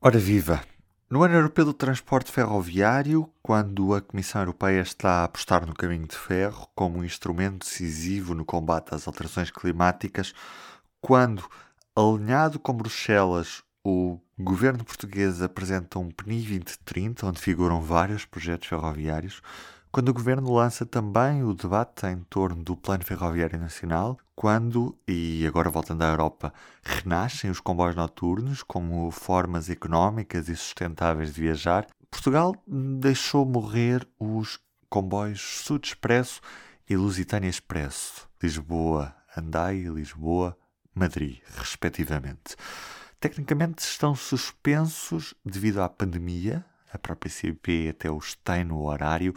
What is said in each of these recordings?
Ora viva! No ano europeu do transporte ferroviário, quando a Comissão Europeia está a apostar no caminho de ferro como um instrumento decisivo no combate às alterações climáticas, quando, alinhado com Bruxelas, o governo português apresenta um PNI 2030, onde figuram vários projetos ferroviários, quando o governo lança também o debate em torno do Plano Ferroviário Nacional, quando, e agora voltando à Europa, renascem os comboios noturnos como formas económicas e sustentáveis de viajar, Portugal deixou morrer os comboios Sud Expresso e Lusitânia Expresso, Lisboa, Andai e Lisboa, Madrid, respectivamente. Tecnicamente estão suspensos devido à pandemia, a própria CP até os tem no horário,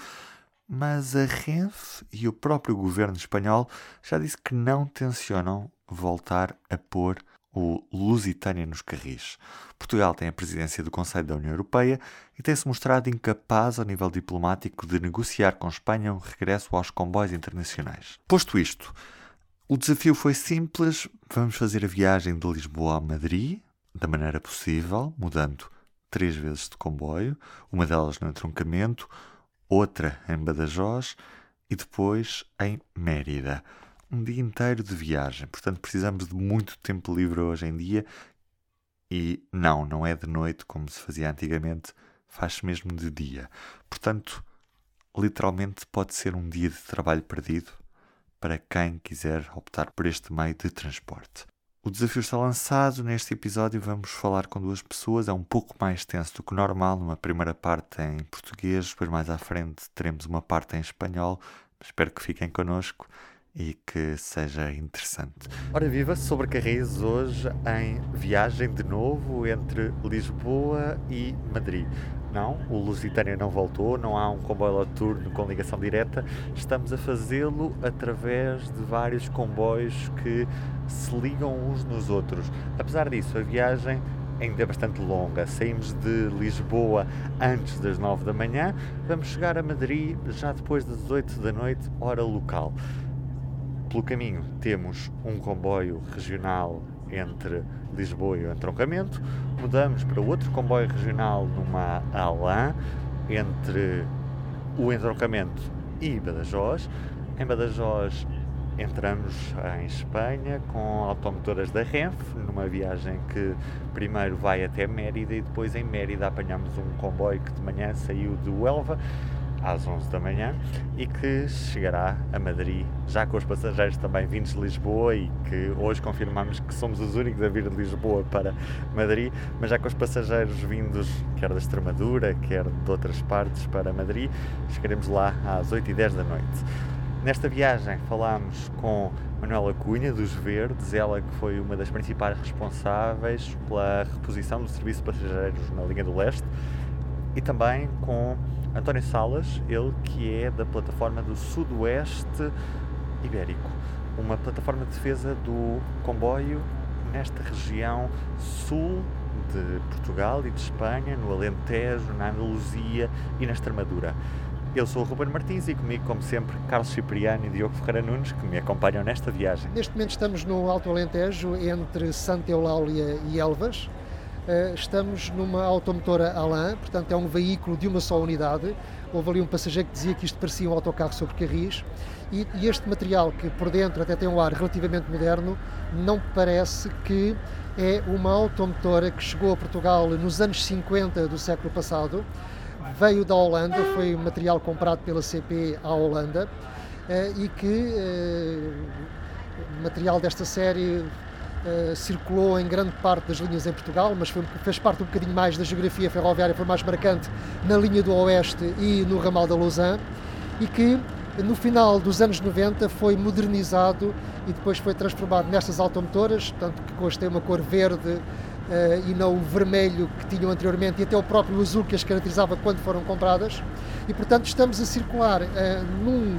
mas a Renfe e o próprio governo espanhol já disse que não tencionam voltar a pôr o Lusitânia nos carris. Portugal tem a presidência do Conselho da União Europeia e tem-se mostrado incapaz ao nível diplomático de negociar com Espanha um regresso aos comboios internacionais. Posto isto, o desafio foi simples: vamos fazer a viagem de Lisboa a Madrid da maneira possível, mudando três vezes de comboio, uma delas no entroncamento, outra em Badajoz e depois em Mérida. Um dia inteiro de viagem, portanto precisamos de muito tempo livre hoje em dia e não, não é de noite como se fazia antigamente, faz-se mesmo de dia. Portanto, literalmente pode ser um dia de trabalho perdido para quem quiser optar por este meio de transporte. O desafio está lançado. Neste episódio vamos falar com duas pessoas. É um pouco mais tenso do que normal. Numa primeira parte em português, depois mais à frente teremos uma parte em espanhol. Espero que fiquem connosco e que seja interessante. Ora viva, sobre Carris hoje em viagem de novo entre Lisboa e Madrid. Não, o Lusitânia não voltou, não há um comboio noturno com ligação direta. Estamos a fazê-lo através de vários comboios que se ligam uns nos outros. Apesar disso, a viagem ainda é bastante longa. Saímos de Lisboa antes das 9 da manhã, vamos chegar a Madrid já depois das 8 da noite, hora local. Pelo caminho temos um comboio regional entre Lisboa e o entroncamento, mudamos para outro comboio regional numa Alain entre o entroncamento e Badajoz. Em Badajoz entramos em Espanha com automotoras da Renfe, numa viagem que primeiro vai até Mérida e depois em Mérida apanhamos um comboio que de manhã saiu de Huelva às 11 da manhã e que chegará a Madrid já com os passageiros também vindos de Lisboa e que hoje confirmamos que somos os únicos a vir de Lisboa para Madrid, mas já com os passageiros vindos quer da Extremadura, quer de outras partes para Madrid, chegaremos lá às 8 e 10 da noite. Nesta viagem falámos com Manuela Cunha, dos Verdes, ela que foi uma das principais responsáveis pela reposição do serviço de passageiros na linha do leste, e também com António Salas, ele que é da plataforma do Sudoeste Ibérico, uma plataforma de defesa do comboio nesta região sul de Portugal e de Espanha, no Alentejo, na Andaluzia e na Extremadura. Eu sou o Ruben Martins e comigo, como sempre, Carlos Cipriano e Diogo Ferreira Nunes, que me acompanham nesta viagem. Neste momento estamos no Alto Alentejo, entre Santa Eulália e Elvas. Eh, estamos numa automotora Alain, portanto é um veículo de uma só unidade. Houve ali um passageiro que dizia que isto parecia um autocarro sobre carris e, e este material que por dentro até tem um ar relativamente moderno, não parece que é uma automotora que chegou a Portugal nos anos 50 do século passado, veio da Holanda, foi material comprado pela CP à Holanda eh, e que eh, material desta série Uh, circulou em grande parte das linhas em Portugal, mas foi, fez parte um bocadinho mais da geografia ferroviária, foi mais marcante na linha do Oeste e no ramal da Lausanne, e que no final dos anos 90 foi modernizado e depois foi transformado nestas automotoras, tanto que hoje tem uma cor verde uh, e não o vermelho que tinham anteriormente e até o próprio azul que as caracterizava quando foram compradas. E portanto estamos a circular uh, num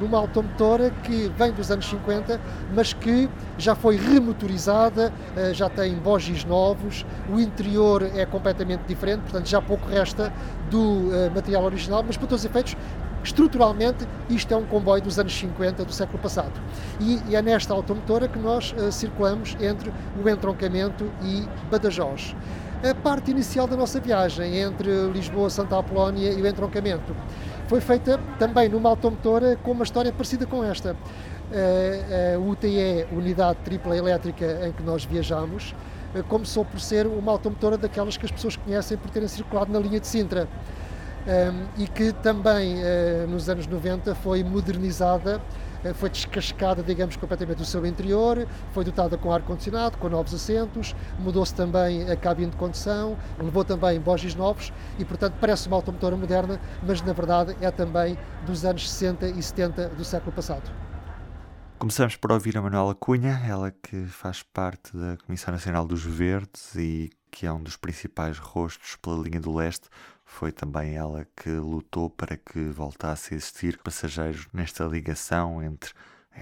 numa automotora que vem dos anos 50, mas que já foi remotorizada, eh, já tem bogis novos, o interior é completamente diferente, portanto já pouco resta do material original, mas para todos os efeitos estruturalmente isto é um comboio dos anos 50 do século passado. E, é nesta automotora que nós uh, circulamos entre o entroncamento e Badajoz. a parte inicial da nossa viagem entre Lisboa, Santa Apolónia e o entroncamento. Foi feita também numa automotora com uma história parecida com esta. A UTE, Unidade Tripla Elétrica, em que nós viajamos, começou por ser uma automotora daquelas que as pessoas conhecem por terem circulado na linha de Sintra. E que também nos anos 90 foi modernizada eh, foi descascada, digamos, completamente do seu interior, foi dotada com ar-condicionado, com novos assentos, mudou-se também a cabine de condução, levou também bogis novos e, portanto, parece uma automotora moderna, mas na verdade é também dos anos 60 e 70 do século passado. Começamos por ouvir a Manuela Cunha, ela que faz parte da Comissão Nacional dos Verdes e que é um dos principais rostos pela linha do leste foi também ela que lutou para que voltasse a existir passageiros nesta ligação entre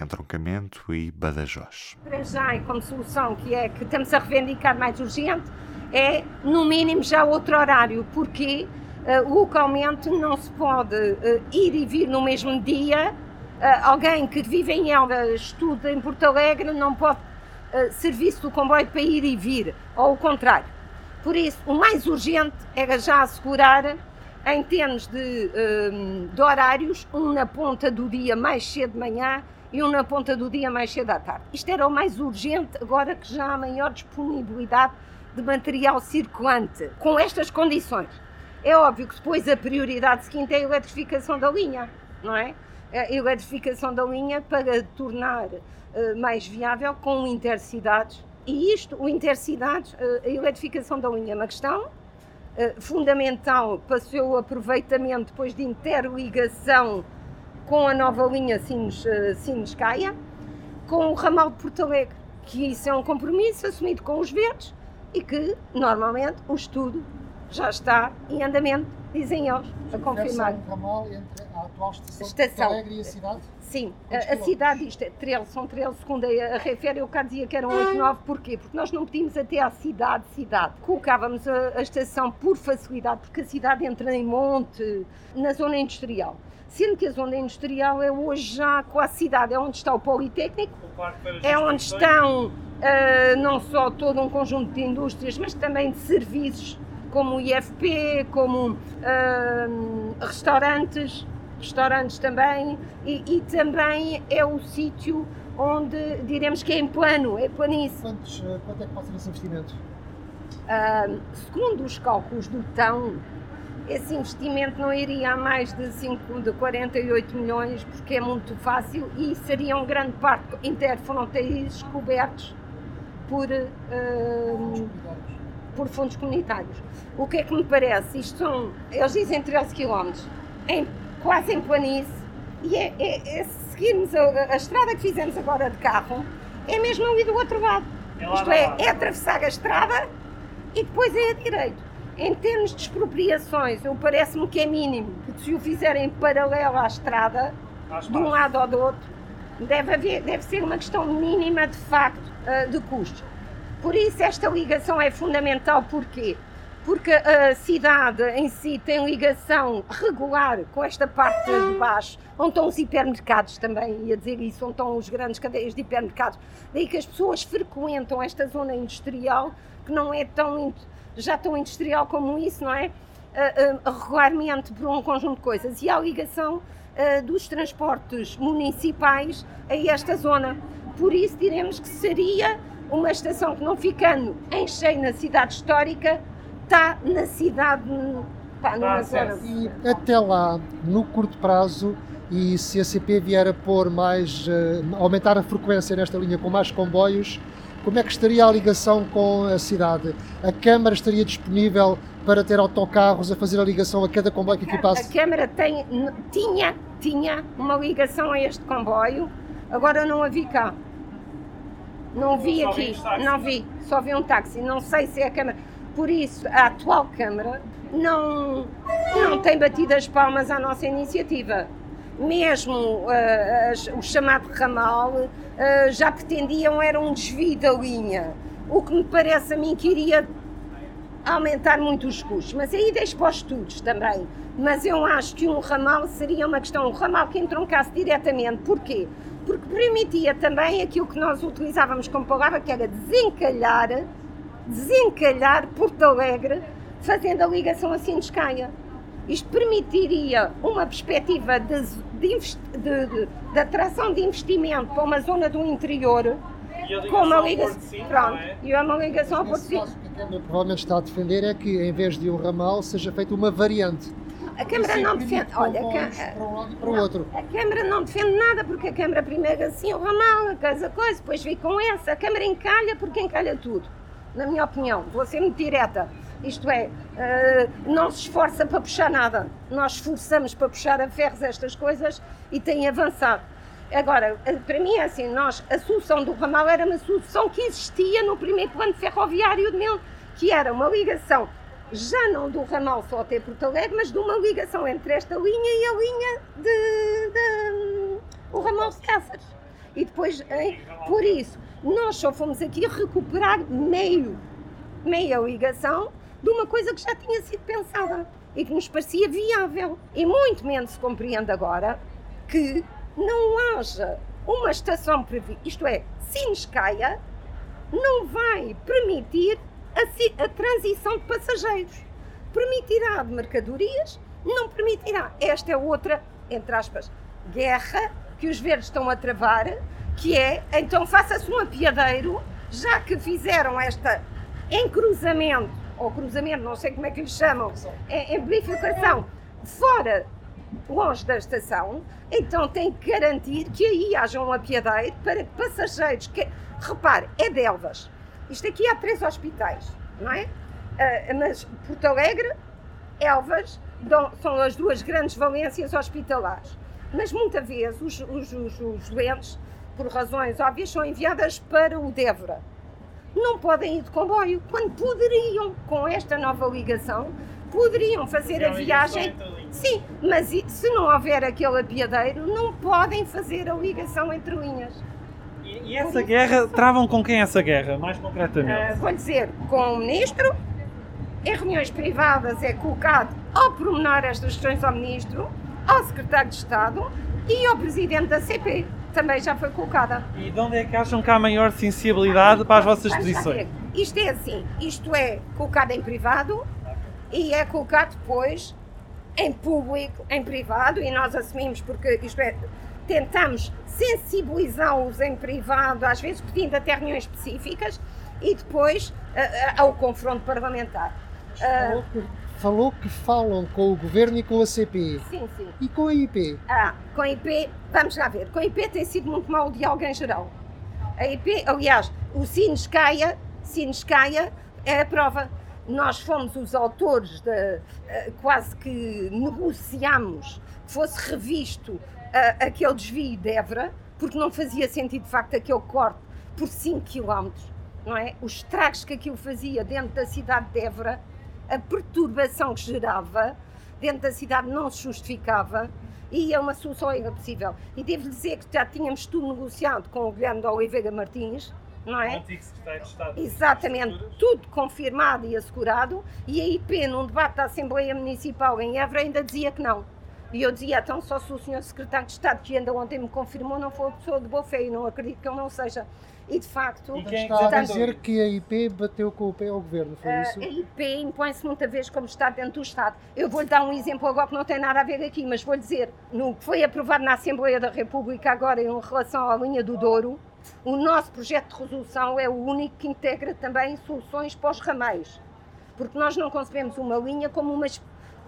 entroncamento e Badajoz. Para já, e como solução que é que estamos a reivindicar mais urgente, é no mínimo já outro horário, porque uh, localmente não se pode uh, ir e vir no mesmo dia. Uh, alguém que vive em Elva, estuda em Porto Alegre, não pode serviço do comboio para ir e vir, ou o contrário. Por isso, o mais urgente era já assegurar, em termos de, um, de horários, um na ponta do dia mais cedo de manhã e um na ponta do dia mais cedo à tarde. Isto era o mais urgente, agora que já há maior disponibilidade de material circulante, com estas condições. É óbvio que depois a prioridade seguinte é a eletrificação da linha, não é? A eletrificação da linha para tornar uh, mais viável com intercidades e isto, o intercidades, eh, a eletrificação da linha é uma questão eh, fundamental para o seu aproveitamento depois de interligação com a nova linha Sines-Caia, eh, com o ramal de Porto Alegre, que isso é um compromisso assumido com os verdes e que, normalmente, o estudo já está em andamento, dizem eles, a confirmar. Ramal entre a atual estação, estação. de Alegre e a cidade? Sim, a, a, cidade, isto é 13, são 13, segundo a, a refere, eu cá dizia que eram 8, 9, porquê? Porque nós não pedimos até à cidade, cidade. Colocávamos a, a estação por facilidade, porque a cidade entra em monte, na zona industrial. Sendo que a zona industrial é hoje já com a cidade, é onde está o Politécnico, é onde estão uh, não só todo um conjunto de indústrias, mas também de serviços, como o IFP, como uh, restaurantes, restaurantes também, e, e também é o sítio onde diremos que é em plano, é planície. Quantos, eh, quanto é que pode ser esse investimento? Uh, segundo os cálculos do TÃO, esse investimento não iria a mais de, 5, de 48 milhões, porque é muito fácil e seriam grande parte interfronteiriços cobertos por, uh, por fundos comunitários. O que é que me parece? Isto são, eles dizem 13 km. Em quase em planície, e é, é, é seguirmos a, a, estrada que fizemos agora de carro, é mesmo ali do outro lado. É Isto é, é atravessar a estrada e depois é a direito. Em termos de expropriações, eu parece-me que é mínimo, porque se o fizerem paralelo à estrada, de um lado ou do outro, deve, haver, deve ser uma questão mínima de facto uh, de custos. Por isso esta ligação é fundamental, porquê? porque a cidade em si tem ligação regular com esta parte de baixo, onde estão os hipermercados também, ia dizer isso, onde estão os grandes cadeias de hipermercados. Daí que as pessoas frequentam esta zona industrial, que não é tão, já tão industrial como isso, não é? Regularmente por um conjunto de coisas. E há ligação dos transportes municipais a esta zona. Por isso diremos que seria uma estação que não ficando em cheio na cidade histórica, está na cidade, pá, numa zona. E até lá, no curto prazo, e se a CP vier a pôr mais, uh, aumentar a frequência nesta linha com mais comboios, como é que estaria a ligação com a cidade? A Câmara estaria disponível para ter autocarros a fazer a ligação a cada comboio que aqui passa? A Câmara tem, tinha, tinha uma ligação a este comboio, agora não a vi cá. Não vi aqui, não vi, só vi um táxi. Não sei se é a Câmara. Por isso, a atual Câmara não, não tem batido as palmas à nossa iniciativa. Mesmo uh, o chamado ramal uh, já pretendiam era um desvio da linha, o que me parece a mim que iria aumentar muito os custos. Mas aí deixo para os estudos também. Mas eu acho que um ramal seria uma questão, um ramal que entroncasse diretamente. Porquê? Porque permitia também aquilo que nós utilizávamos como palavra, que era desencalhar desencalhar Porto Alegre fazendo a ligação assim de Escaia. Isto permitiria uma perspectiva de, de, de, de, atração de investimento para uma zona do interior com uma ligação, pronto, é? e uma ligação ao Porto Sim. provavelmente está a defender é que em vez de um ramal seja feita uma variante. A Câmara não defende. Olha, para um lado e para o outro. A Câmara não defende nada porque a Câmara primeiro assim o ramal, a casa coisa, depois vem com essa. A Câmara encalha porque encalha tudo. Na minha opinião, vou ser muito direta. Isto é, uh, não se esforça para puxar nada. Nós esforçamos para puxar a ferros estas coisas e tem avançado. Agora, eh, para mim é assim, nós, a solução do ramal era uma solução que existia no primeiro plano ferroviário de Mil, que era uma ligação, já não do ramal só até Porto Alegre, mas de uma ligação entre esta linha e a linha de, de o ramal de Cáceres. E depois, hein, por isso, nós só fomos aqui recuperar meio, meia ligação de uma coisa que já tinha sido pensada e que nos parecia viável. E muito menos se compreende agora que não haja uma estação prevista, isto é, Sinescaia não vai permitir a, a, transição de passageiros. Permitirá de mercadorias, não permitirá. Esta é outra, entre aspas, guerra que os verdes estão a travar, que é, então faça-se um apiadeiro, já que fizeram esta encruzamento ou cruzamento, não sei como é que lhe chamam, é, bifurcação, fora, longe da estação, então tem que garantir que aí haja um apiadeiro para que passageiros, que, repare, é de. Isto aqui há três hospitais, não é? Uh, mas Porto Alegre, Elvas, dão, são as duas grandes valências hospitalares. Mas muitas vezes os, os, os, os doentes, por razões óbvias, são enviadas para o Débora não podem ir de comboio, quando poderiam, com esta nova ligação, poderiam fazer a viagem. Sim, mas se não houver aquele apiadeiro, não podem fazer a ligação entre linhas. E, e essa guerra, travam com quem essa guerra, mais concretamente? Uh, vou dizer, com o Ministro, em reuniões privadas é colocado ao pormenor estas questões ao Ministro, ao Secretário de Estado e ao Presidente da CP também já foi colocada. E de onde é que acham que há maior sensibilidade para as vossas posições? Isto é assim, isto é colocado em privado e é colocado depois em público, em privado, e nós assumimos porque isto é, tentamos sensibilizá-los em privado, às vezes pedindo até reuniões específicas, e depois uh, ao confronto parlamentar. Uh, falou que falam com o governo e com a CP. Sim, sim. E com a IP? Ah, com a IP, vamos lá ver, com a IP tem sido muito mau o diálogo em geral. A IP, aliás, o Sines Caia, Sines Caia é a prova. Nós fomos os autores de, uh, quase que negociámos que fosse revisto aquele desvio de Évora, porque não fazia sentido de facto aquele corte por 5 km, não é? Os estragos que aquilo fazia dentro da cidade de Évora a perturbação que gerava dentro da cidade não se justificava e é uma solução ainda possível. E devo dizer que já tínhamos tudo negociado com o Guilherme de Oliveira Martins, não é? Antigo Secretário de Estado. Exatamente, tudo confirmado e assegurado, e a IP, num debate da Assembleia Municipal em Évora, ainda dizia que não. E eu dizia, então, só se o senhor Secretário de Estado, que ainda ontem me confirmou, não for pessoa de boa fé, e não acredito que ele não seja. E de facto. E quem está a dizer que a IP bateu com o pé ao governo, foi uh, isso? A IP impõe-se muitas vezes como Estado dentro do Estado. Eu vou-lhe dar um exemplo agora que não tem nada a ver aqui, mas vou-lhe dizer: no que foi aprovado na Assembleia da República agora em relação à linha do Douro, o nosso projeto de resolução é o único que integra também soluções para os ramais. Porque nós não concebemos uma linha como uma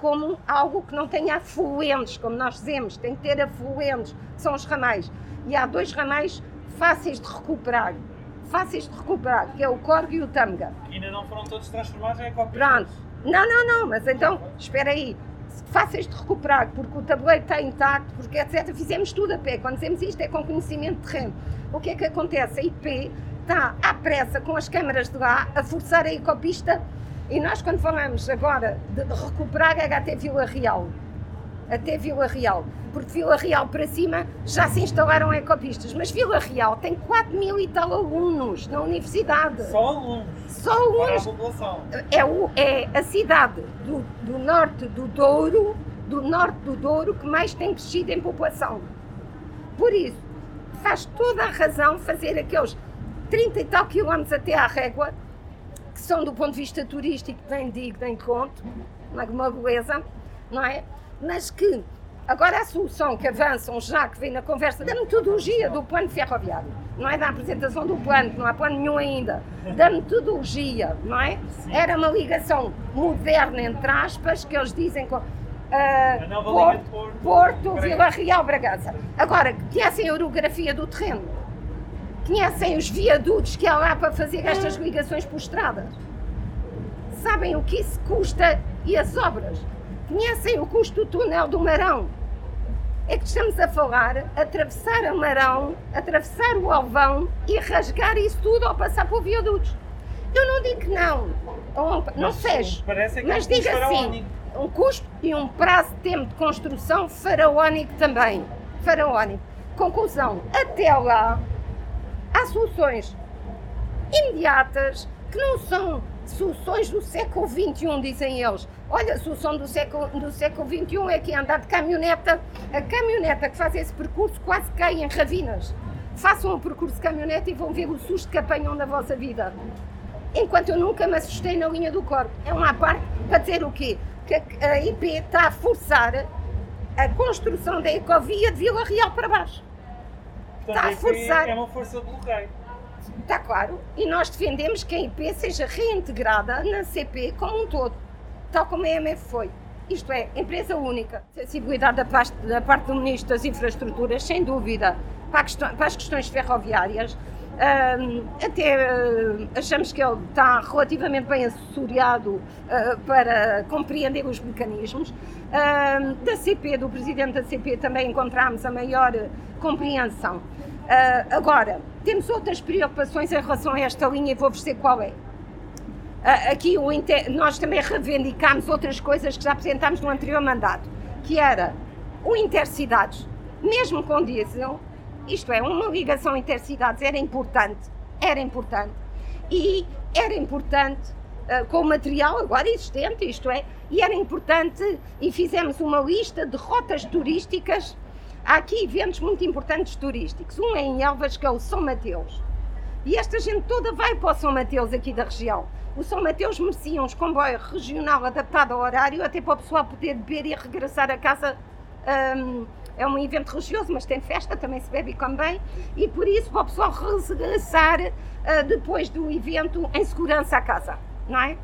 como algo que não tenha afluentes, como nós dizemos, tem que ter afluentes, que são os ramais. E há dois ramais fáceis de recuperar. Fáceis de recuperar, que é o Corgo e o Tâmega. Ainda não foram todos transformados em copias? Pronto. Não, não, não, mas então, espera aí. Fáceis de recuperar, porque o tabuleiro está intacto, porque etc. Fizemos tudo a pé. Quando dizemos isto é com conhecimento de terreno. O que é que acontece? A IP está à pressa com as câmaras de lá a forçar a ecopista e nós quando falamos agora de recuperar é até Vila Real até Vila Real, porque Vila Real para cima já se instalaram ecopistas, mas Vila Real tem 4 mil e tal alunos na universidade. Só alunos? Só alunos. É, o, é a cidade do, do norte do Douro, do norte do Douro, que mais tem crescido em população. Por isso, faz toda a razão fazer aqueles 30 e tal quilómetros até à régua, que são do ponto de vista turístico, nem digo, nem conto, uma beleza, não é? Mas que agora a solução que avançam já, que vem na conversa da metodologia do plano ferroviário, não é da apresentação do plano, que não há plano nenhum ainda, da metodologia, não é? Era uma ligação moderna, entre aspas, que eles dizem com. Uh, Porto, Porto, Vila Real, Bragança. Agora, conhecem a orografia do terreno? Conhecem os viadutos que há lá para fazer estas ligações por estradas? Sabem o que isso custa e as obras? Conhecem o custo do túnel do Marão? É que estamos a falar, atravessar a Marão, atravessar o Alvão e rasgar isso tudo ao passar por viadutos. Eu não digo que não, não fecho, é mas digo assim, um custo e um prazo de tempo de construção faraónico também. Faraónico. Conclusão, até lá há soluções imediatas que não são soluções do século XXI, dizem eles. Olha, a solução do século, do século XXI é que andar de caminhoneta. A caminhoneta que faz esse percurso quase cai em ravinas. Façam um percurso de caminhoneta e vão ver o susto que apanham na vossa vida. Enquanto eu nunca me assustei na linha do corpo. É uma parte para dizer o quê? Que a IP está a forçar a construção da ecovia de Vila Real para baixo. Está a forçar. É uma força de bloqueio. Está claro. E nós defendemos que a IP seja reintegrada na CP como um todo, tal como a EMF foi. Isto é, empresa única. Sensibilidade da parte, da parte do Ministro das Infraestruturas, sem dúvida, para, questão, para as questões ferroviárias. Até uh, achamos que ele está relativamente bem assessoriado uh, para compreender os mecanismos. Da CP, do Presidente da CP, também encontramos a maior compreensão. Uh, agora, temos outras preocupações em relação a esta linha e vou-vos dizer qual é. Aqui nós também reivindicámos outras coisas que já apresentámos no anterior mandato, que era o intercidades, mesmo com diesel, isto é, uma ligação intercidades era importante, era importante, e era importante uh, com o material agora existente, isto é, e era importante, e fizemos uma lista de rotas turísticas há aqui eventos muito importantes turísticos. Um é em Elvas, que é o São Mateus. E esta gente toda vai para o São Mateus aqui da região. O São Mateus merecia uns comboios regional adaptado ao horário, até para o pessoal poder beber e regressar a casa. Um, é um evento religioso, mas tem festa, também se bebe e come bem. E por isso, para o pessoal regressar uh, depois do evento em segurança à casa, não é? Uh,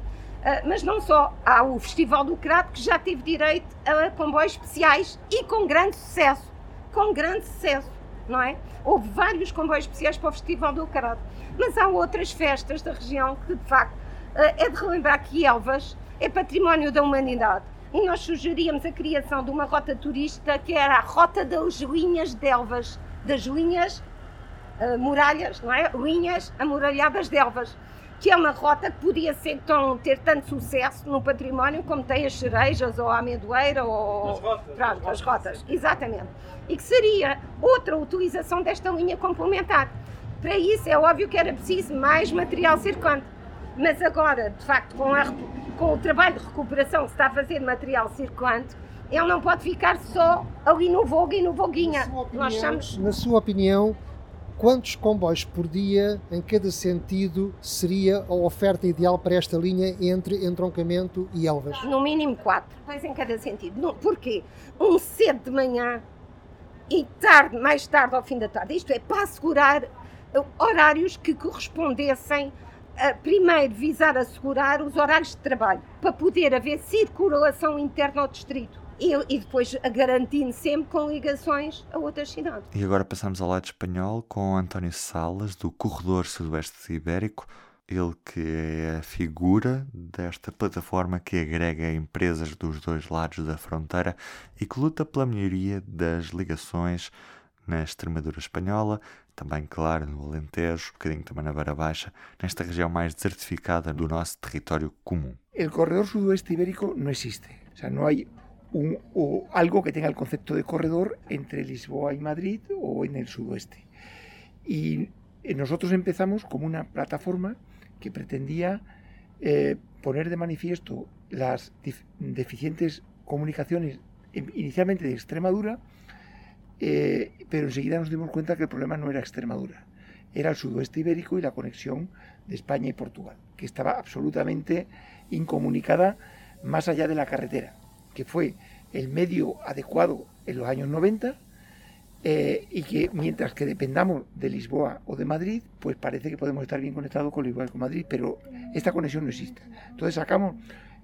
mas não só, há o Festival do Crato que já teve direito a comboios especiais e com grande sucesso com grande sucesso, não é? Houve vários comboios especiais para o Festival do Carado, mas há outras festas da região que, de facto, eh, é de relembrar que Elvas é património da humanidade. E nós sugeríamos a criação de uma rota turística que era a Rota das Linhas de Elvas, das linhas uh, muralhas, não é? Linhas amuralhadas de Elvas que é uma rota que podia ser tão, ter tanto sucesso no património como tem as cerejas ou a amendoeira ou as rotas, pronto, as rotas, exatamente. E que seria outra utilização desta linha complementar. Para isso é óbvio que era preciso mais material circulante. Mas agora, de facto, com, a, com o trabalho de recuperação que se está a fazer de material circulante, ele não pode ficar só ali no Vogue e no Voguinha. Na sua opinião, Nós na sua opinião quantos comboios por dia em cada sentido seria a oferta ideal para esta linha entre entroncamento e Elvas? No mínimo quatro, dois em cada sentido. Porquê? Um cedo de manhã e tarde, mais tarde ao fim da tarde. Isto é, para assegurar horários que correspondessem primeiro visar assegurar os horários de trabalho, para poder haver circulação interna ao distrito e, e depois garantindo sempre com ligações a outras cidades. E agora passamos ao lado espanhol com António Salas, do Corredor Sudoeste Ibérico. Ele que é a figura desta plataforma que agrega empresas dos dois lados da fronteira e que luta pela melhoria das ligações na Extremadura espanhola, também, claro, no Alentejo, um bocadinho também na Beira Baixa, nesta região mais desertificada do nosso território comum. O corredor sudoeste ibérico não existe. O sea, no hay un, o algo que tenga el concepto de corredor entre Lisboa y Madrid o en el sudoeste. Y eh, nosotros empezamos como una plataforma que pretendía eh, poner de manifiesto las deficientes comunicaciones inicialmente de Extremadura, eh, pero enseguida nos dimos cuenta que el problema no era Extremadura. era el sudoeste ibérico y la conexión de España y Portugal, que estaba absolutamente incomunicada más allá de la carretera, que fue el medio adecuado en los años 90 eh, y que mientras que dependamos de Lisboa o de Madrid, pues parece que podemos estar bien conectados con Lisboa y con Madrid, pero esta conexión no existe. Entonces sacamos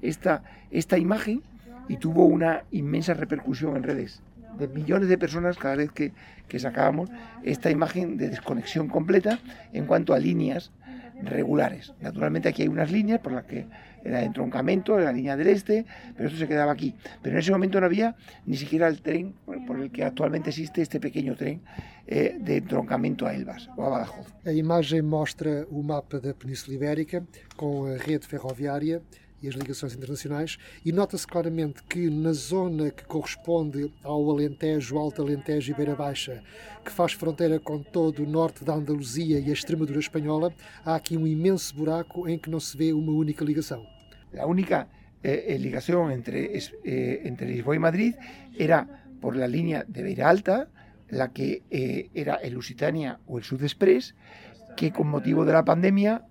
esta, esta imagen y tuvo una inmensa repercusión en redes de millones de personas cada vez que, que sacábamos esta imagen de desconexión completa en cuanto a líneas regulares. Naturalmente aquí hay unas líneas por las que era entroncamiento, la línea del este, pero esto se quedaba aquí. Pero en ese momento no había ni siquiera el tren por el que actualmente existe este pequeño tren eh, de entroncamiento a Elvas ou a Badajoz. A imagem mostra o mapa da Península Ibérica com a rede ferroviária e as ligações internacionais, e nota-se claramente que na zona que corresponde ao Alentejo, Alto Alentejo e Beira Baixa, que faz fronteira com todo o norte da Andaluzia e a Extremadura espanhola, há aqui um imenso buraco em que não se vê uma única ligação. La única eh, eh ligación entre, eh, entre Lisboa y Madrid era por la línea de Beira Alta, la que eh, era el Lusitania o el Sud Express, que con motivo de la pandemia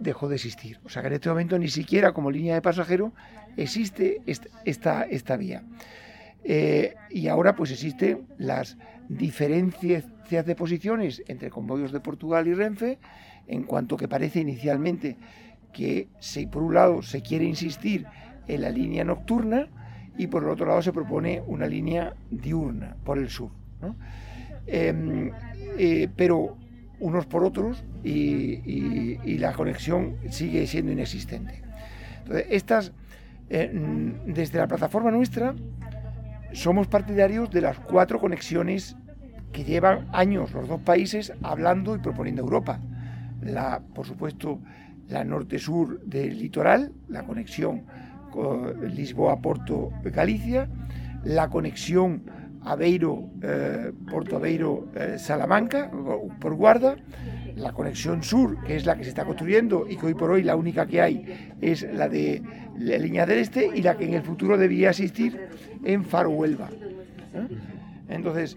dejó de existir. O sea que en este momento ni siquiera como línea de pasajero existe esta, esta vía. Eh, y ahora pues existen las diferencias de posiciones entre convoyos de Portugal y Renfe, en cuanto que parece inicialmente que se, por un lado se quiere insistir en la línea nocturna y por el otro lado se propone una línea diurna por el sur. Em, eh, pero unos por otros y, la conexión sigue siendo inexistente. Entonces, estas, eh, desde la plataforma nuestra, somos partidarios de las cuatro conexiones que llevan años los dos países hablando y proponiendo Europa. La, por supuesto, la norte-sur del litoral, la conexión Lisboa-Porto-Galicia, la conexión Aveiro, eh, Porto Aveiro, eh, Salamanca, por Guarda, la conexión sur, que es la que se está construyendo y que hoy por hoy la única que hay es la de la línea del este y la que en el futuro debería existir en Faro Huelva. ¿eh? Entonces,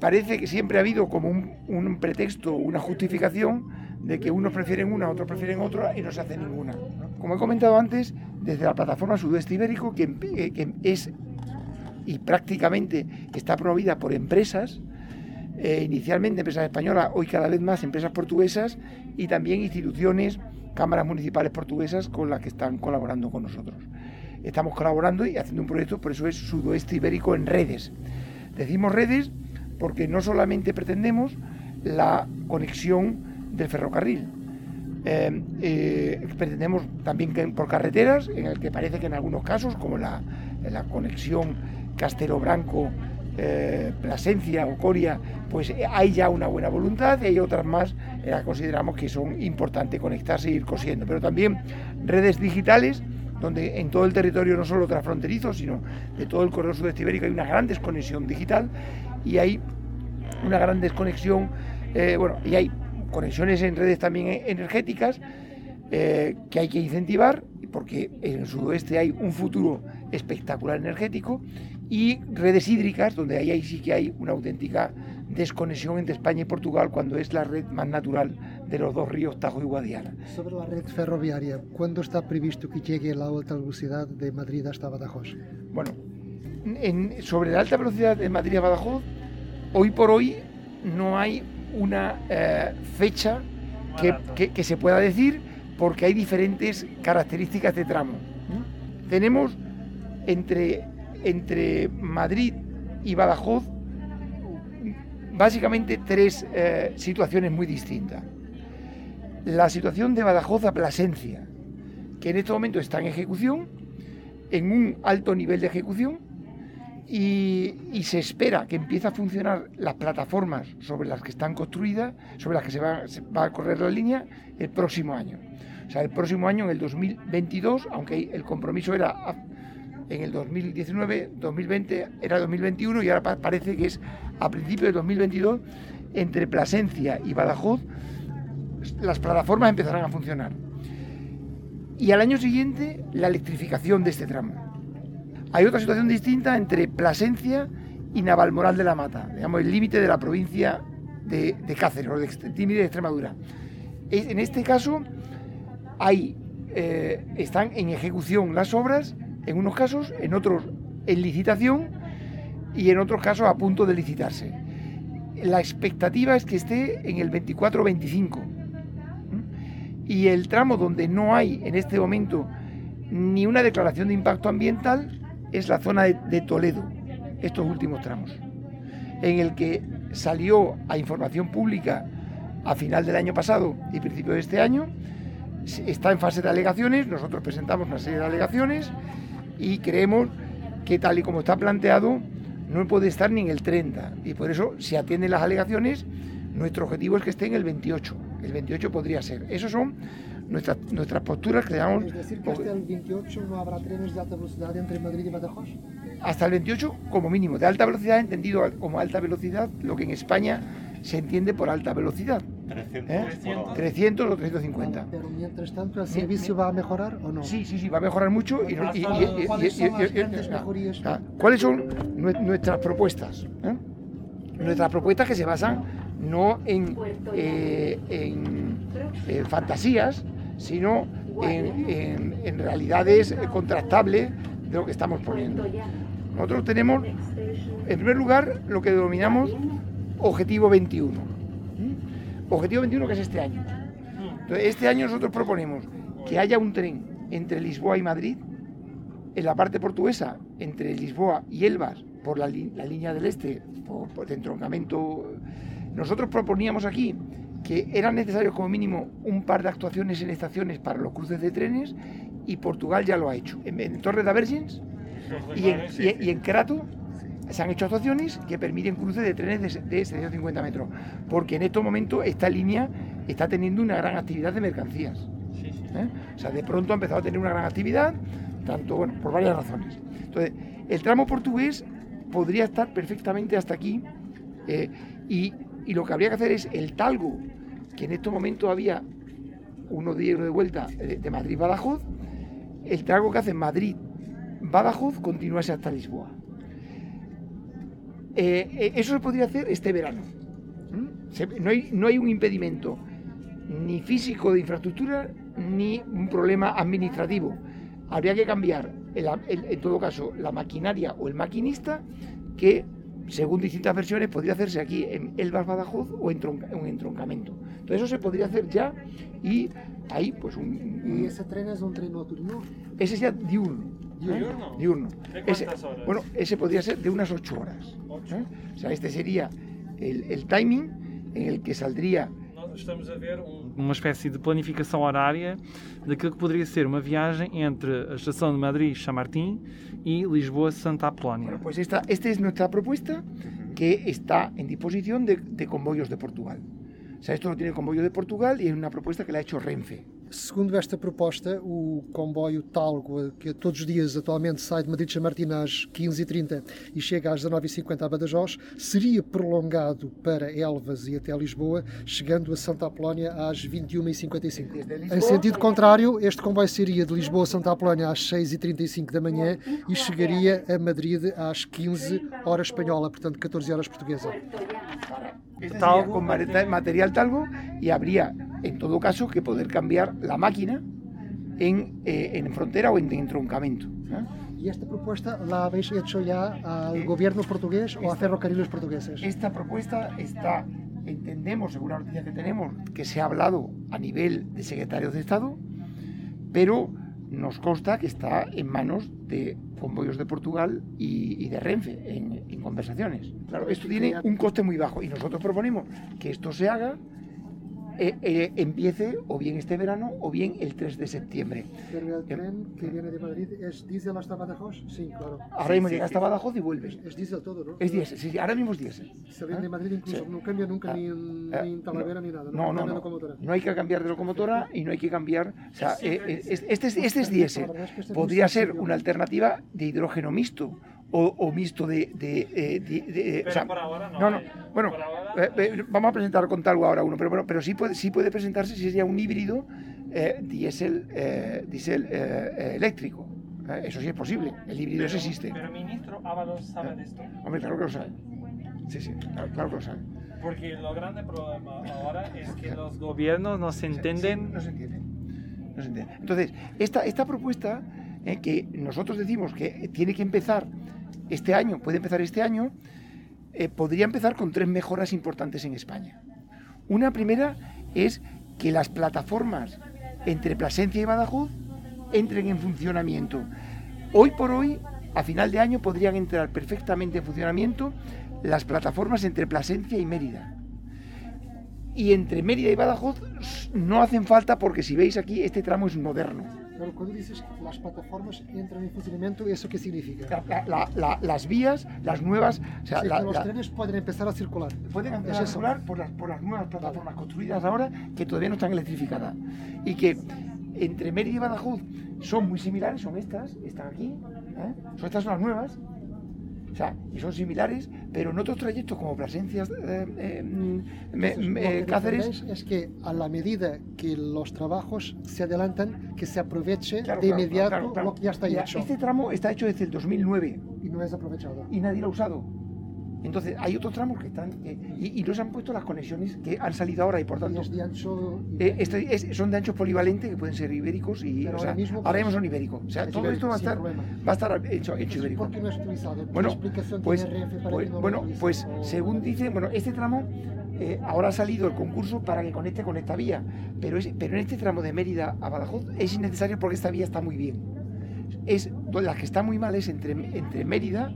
parece que siempre ha habido como un, pretexto, una justificación de que unos prefieren una, otros prefieren otra y no se hace ninguna. Como he comentado antes, desde la plataforma Sudeste Ibérico, que, que es y prácticamente está promovida por empresas, eh, inicialmente empresas españolas, hoy cada vez más empresas portuguesas y también instituciones, cámaras municipales portuguesas con las que están colaborando con nosotros. Estamos colaborando y haciendo un proyecto, por eso es Sudoeste Ibérico en redes. Decimos redes porque no solamente pretendemos la conexión del ferrocarril, eh, eh, pretendemos también que por carreteras, en el que parece que en algunos casos, como la, la conexión Castelo Branco, eh, Plasencia o Coria, pues eh, hay ya una buena voluntad y hay otras más que consideramos que son importantes conectarse e ir cosiendo. Pero también redes digitales, donde en todo el territorio, no solo transfronterizo, sino de todo el corredor sudeste ibérico, hay una gran desconexión digital y hay una gran desconexión, eh, bueno, y hay conexiones en redes también energéticas que hay que incentivar, porque en el sudoeste hay un futuro espectacular energético y redes hídricas, donde ahí, ahí sí que hay una auténtica desconexión entre España y Portugal cuando es la red más natural de los dos ríos Tajo y Guadiana. Sobre la red ferroviaria, ¿cuándo está previsto que llegue la alta velocidad de Madrid hasta Badajoz? Bueno, en, sobre la alta velocidad de Madrid a Badajoz, hoy por hoy no hay una eh, fecha que, que, se pueda decir porque hay diferentes características de tramo. Tenemos entre entre Madrid y Badajoz básicamente tres eh, situaciones muy distintas. La situación de Badajoz a Plasencia, que en este momento está en ejecución, en un alto nivel de ejecución, y, se espera que empiece a funcionar las plataformas sobre las que están construidas, sobre las que se va, se va a correr la línea el próximo año. O sea, el próximo año, en el 2022, aunque el compromiso era en el 2019, 2020, era 2021 y ahora parece que es a principios de 2022, entre Plasencia y Badajoz, las plataformas empezarán a funcionar. Y al año siguiente, la electrificación de este tramo. Hay otra situación distinta entre Plasencia y Navalmoral de la Mata, digamos el límite de la provincia de, Cáceres o de Tímide de Extremadura. En este caso, hay, eh, están en ejecución las obras, en unos casos, en otros en licitación y en otros casos a punto de licitarse. La expectativa es que esté en el 24-25. Y el tramo donde no hay en este momento ni una declaración de impacto ambiental es la zona de, de Toledo, estos últimos tramos, en el que salió a información pública a final del año pasado y principio de este año, está en fase de alegaciones, nosotros presentamos una serie de alegaciones y creemos que tal y como está planteado no puede estar ni en el 30 y por eso si atienden las alegaciones nuestro objetivo es que esté en el 28, el 28 podría ser. Esas son nuestras, nuestras posturas que llamamos... Es decir, que hasta el 28 no habrá trenes de alta velocidad entre Madrid y Badajoz. Hasta el 28 como mínimo, de alta velocidad entendido como alta velocidad, lo que en España se entiende por alta velocidad. 300, ¿eh? 300. o 350. Pero mientras tanto, ¿el servicio va a mejorar o no? Sí, sí, sí, va a mejorar mucho. Y, y- y- y- y- ¿Cuáles son ah, nuestras propuestas? eh? Nuestras propuestas que se basan no en, eh, en, fantasías, sino en, en- en realidades contrastables de lo que estamos poniendo. Nosotros tenemos, en primer lugar, lo que denominamos Objetivo 21. Objetivo 21 que es este año. Entonces, este año nosotros proponemos que haya un tren entre Lisboa y Madrid, en la parte portuguesa, entre Lisboa y Elvas, por la, línea del este, por, por el entroncamiento. Nosotros proponíamos aquí que eran necesarios como mínimo un par de actuaciones en estaciones para los cruces de trenes y Portugal ya lo ha hecho. En, en Torre de Vergens y en, y- y en Crato se han hecho actuaciones que permiten cruces de trenes de, de 750 metros, porque en estos momentos esta línea está teniendo una gran actividad de mercancías. ¿eh? O sea, de pronto ha empezado a tener una gran actividad, tanto, bueno, por varias razones. Entonces, el tramo portugués podría estar perfectamente hasta aquí eh, y, y lo que habría que hacer es el talgo, que en estos momentos había uno de de vuelta de, de Madrid-Badajoz, el talgo que hace Madrid-Badajoz continuase hasta Lisboa. Eh, eh, eso se podría hacer este verano. ¿Mm? Se- no, hay, no hay un impedimento ni físico de infraestructura ni un problema administrativo. Habría que cambiar, el- el- en todo caso, la maquinaria o el maquinista que, según distintas versiones, podría hacerse aquí en Elvas Badajoz o en, tronca- en entroncamiento. Entonces eso se podría hacer ya y ahí pues un... un- Y ese tren es un tren nocturno. ese sería diurno. ¿Eh? ¿Diurno? Diurno. ¿De Ese- horas? bueno, ese podría ser de unas ocho horas. Ocho. ¿eh? O sea, este sería el, el timing en el que saldría estamos a ver uma espécie de planificação horária daquilo que poderia ser uma viagem entre a estação de Madrid-Chamartín e Lisboa-Santa Apolónia. Bueno, pues esta, esta es nuestra propuesta que está en disposición de, de convoyos de Portugal. O sea, esto lo tiene el convoyo de Portugal y es una propuesta que la ha hecho Renfe. Segundo esta proposta, o comboio Talgo, que todos os dias atualmente sai de Madrid de Chamartina às 15h30 e chega às 19h50 a Badajoz, seria prolongado para Elvas e até Lisboa, chegando a Santa Apolónia às 21h55. Desde Lisboa- Em sentido contrário, este comboio seria de Lisboa a Santa Apolónia às 6h35 da manhã e chegaria a Madrid às 15 horas espanhola, portanto 14 horas portuguesa. Sería con mate- material talgo y habría, en todo caso, que poder cambiar la máquina en, eh, en frontera o en entroncamiento. ¿eh? ¿Y esta propuesta la habéis hecho ya al gobierno portugués o a ferrocarriles portugueses? Esta propuesta está, entendemos, según la noticia que tenemos, que se ha hablado a nivel de secretarios de Estado, pero nos consta que está en manos de convoyos de Portugal y, y de Renfe en, en conversaciones. Claro, esto tiene un coste muy bajo y nosotros proponemos que esto se haga, eh, eh, empiece o bien este verano o bien el 3 de septiembre. Pero el tren que viene de Madrid es diésel hasta Badajoz? Sí, claro. Ahora mismo llega hasta Badajoz y vuelves. Es diésel todo, ¿no? Es diésel, sí, sí, ahora mismo es diésel. Se viene de Madrid incluso, Sí. no cambia nunca Ah, ni en, ah, ni en Talavera ni nada. No, no, no. locomotora. No hay que cambiar de locomotora y no hay que cambiar. O sea, eh, eh, es- este, es, este es diésel. Este es Podría ser sencillo. una alternativa de hidrógeno mixto o, o mixto de. de, eh, de- de- o sea, por ahora no no, no. Bueno, Por ahora eh, eh, vamos a presentar con talgo ahora uno, pero, bueno, pero sí, puede, sí puede presentarse si sería un híbrido eh, diésel, eh, diésel eléctrico. Eso sí es posible. El híbrido eso existe. Pero ministro Ábalos sabe de esto. Hombre, claro que lo sabe. Sí, sí, claro, claro que lo sabe. Porque lo grande problema ahora es que los gobiernos no se entienden. no se entienden. No se entienden. Entonces, esta, esta propuesta que nosotros decimos que tiene que empezar este año, puede empezar este año, eh, podría empezar con tres mejoras importantes en España. Una primera es que las plataformas entre Plasencia y Badajoz entren en funcionamiento. Hoy por hoy, a final de año, podrían entrar perfectamente en funcionamiento las plataformas entre Plasencia y Mérida. Y entre Mérida y Badajoz no hacen falta porque si veis aquí, este tramo es moderno. Pero cuando dices que las plataformas entran en funcionamiento, ¿eso qué significa? La- la- la- las vías, las nuevas, o sea, Sí, los trenes pueden empezar a circular. pueden Es empezar a eso. circular por las, por las nuevas plataformas construidas ahora que todavía no están electrificadas. Y que entre Mérida y Badajoz son muy similares, son estas, están aquí, ¿eh? son estas son las nuevas, o sea, y son similares, pero en otros trayectos como Plasencia, eh, eh, mm, me- me- Cáceres, es que a la medida que los trabajos se adelantan, que se aproveche Claro, de claro, inmediato claro, lo que ya está Mira, hecho Este tramo está hecho desde el 2009 y no es aprovechado. y nadie lo ha usado. Entonces, hay otros tramos que están. eh, y, y no se han puesto las conexiones que han salido ahora y por tanto. de ancho. eh, este- es- son de ancho polivalente que pueden ser ibéricos y. Pero o sea, ahora mismo, ahora pues, mismo son ibéricos. O sea, es todo ibérico, esto va a estar, va a estar hecho, hecho ibérico. ¿Por qué no es utilizado? ¿Qué Bueno, explicación pues, pues, no bueno, pues según dice, bueno, este tramo eh, ahora ha salido el concurso para que conecte con esta vía, pero, es, pero en este tramo de Mérida a Badajoz es innecesario porque esta vía está muy bien. Es, la que está muy mal es entre, entre Mérida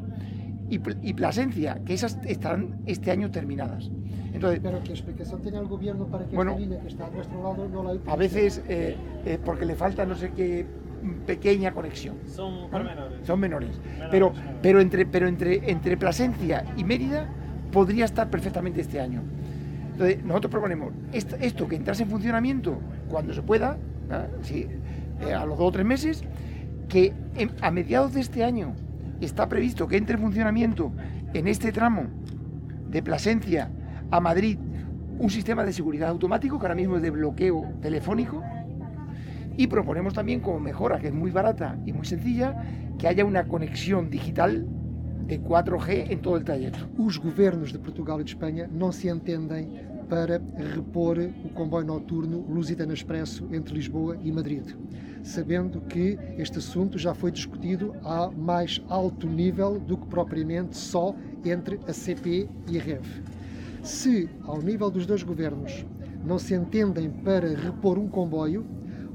y, Pl- y Plasencia, que esas estarán este año terminadas. Entonces, Pero ¿qué explicación tiene el gobierno para que Bueno, esta línea que está a nuestro lado no la utilice? a veces eh, eh, porque le falta no sé qué mm, pequeña conexión. Son Son menores. Pero, pero, entre, pero entre, entre Plasencia y Mérida podría estar perfectamente este año. Entonces, nosotros proponemos esto, esto que entrase en funcionamiento cuando se pueda. Sí, eh, a los dos o tres meses, que en- a mediados de este año está previsto que entre en funcionamiento en este tramo de Plasencia a Madrid un sistema de seguridad automático que ahora mismo es de bloqueo telefónico y proponemos también como mejora, que es muy barata y muy sencilla, que haya una conexión digital de 4G en todo el trayecto. Os governos de Portugal e de Espanha não se entendem para repor o comboio noturno Lusitano Expresso entre Lisboa e Madrid, sabendo que este assunto já foi discutido a mais alto nível do que propriamente só entre a CP e a REV. Se, ao nível dos dois governos, não se entendem para repor um comboio,